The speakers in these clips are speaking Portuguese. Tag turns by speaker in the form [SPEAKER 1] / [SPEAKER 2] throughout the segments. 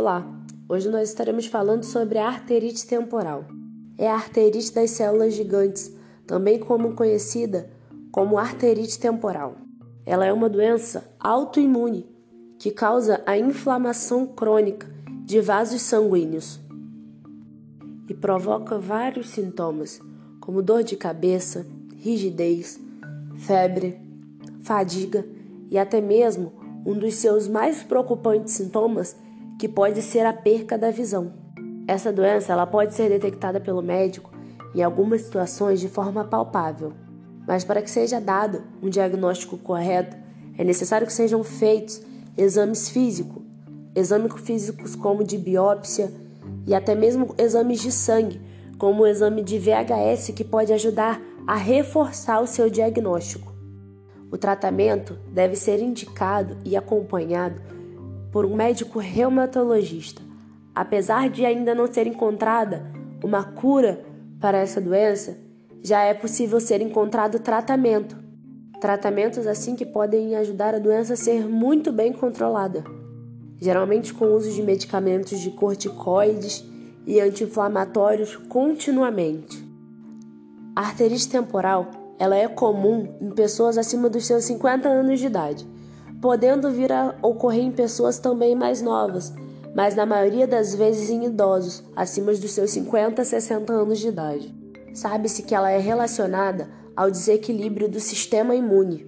[SPEAKER 1] Olá, hoje nós estaremos falando sobre a arterite temporal. É a arterite das células gigantes, também como conhecida como arterite temporal. Ela é uma doença autoimune que causa a inflamação crônica de vasos sanguíneos e provoca vários sintomas, como dor de cabeça, rigidez, febre, fadiga e até mesmo um dos seus mais preocupantes sintomas, que pode ser a perca da visão. Essa doença ela pode ser detectada pelo médico em algumas situações de forma palpável, mas para que seja dado um diagnóstico correto, é necessário que sejam feitos exames físicos, exames físicos como de biópsia e até mesmo exames de sangue, como o exame de VHS que pode ajudar a reforçar o seu diagnóstico. O tratamento deve ser indicado e acompanhado por um médico reumatologista. Apesar de ainda não ser encontrada uma cura para essa doença, já é possível ser encontrado tratamento. Tratamentos assim que podem ajudar a doença a ser muito bem controlada, geralmente com o uso de medicamentos de corticoides e anti-inflamatórios continuamente. A arterite temporal ela é comum em pessoas acima dos seus 50 anos de idade, podendo vir a ocorrer em pessoas também mais novas, mas na maioria das vezes em idosos acima dos seus 50 a 60 anos de idade. Sabe-se que ela é relacionada ao desequilíbrio do sistema imune,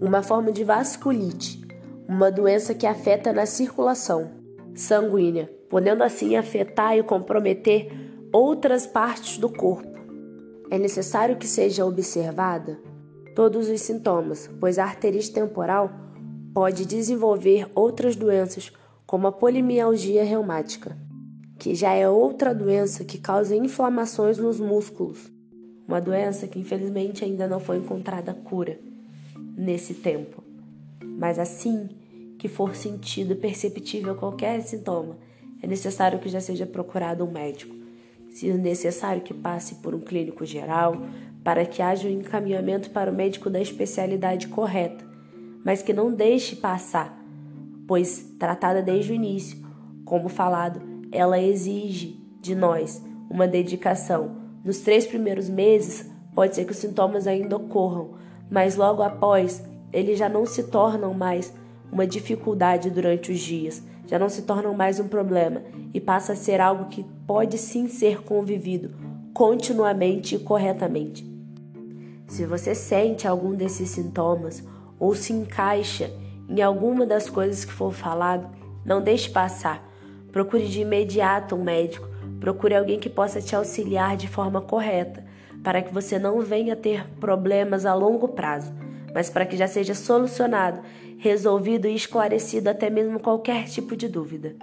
[SPEAKER 1] uma forma de vasculite, uma doença que afeta na circulação sanguínea, podendo assim afetar e comprometer outras partes do corpo. É necessário que seja observada todos os sintomas, pois a arterite temporal pode desenvolver outras doenças, como a polimialgia reumática, que já é outra doença que causa inflamações nos músculos, uma doença que infelizmente ainda não foi encontrada cura nesse tempo. Mas assim que for sentido perceptível qualquer sintoma, é necessário que já seja procurado um médico se necessário que passe por um clínico geral, para que haja um encaminhamento para o médico da especialidade correta, mas que não deixe passar, pois tratada desde o início, como falado, ela exige de nós uma dedicação. Nos três primeiros meses, pode ser que os sintomas ainda ocorram, mas logo após, eles já não se tornam mais uma dificuldade durante os dias, já não se tornam mais um problema e passa a ser algo que pode sim ser convivido continuamente e corretamente. Se você sente algum desses sintomas ou se encaixa em alguma das coisas que for falado, não deixe passar. Procure de imediato um médico, procure alguém que possa te auxiliar de forma correta, para que você não venha ter problemas a longo prazo, mas para que já seja solucionado, resolvido e esclarecido até mesmo qualquer tipo de dúvida.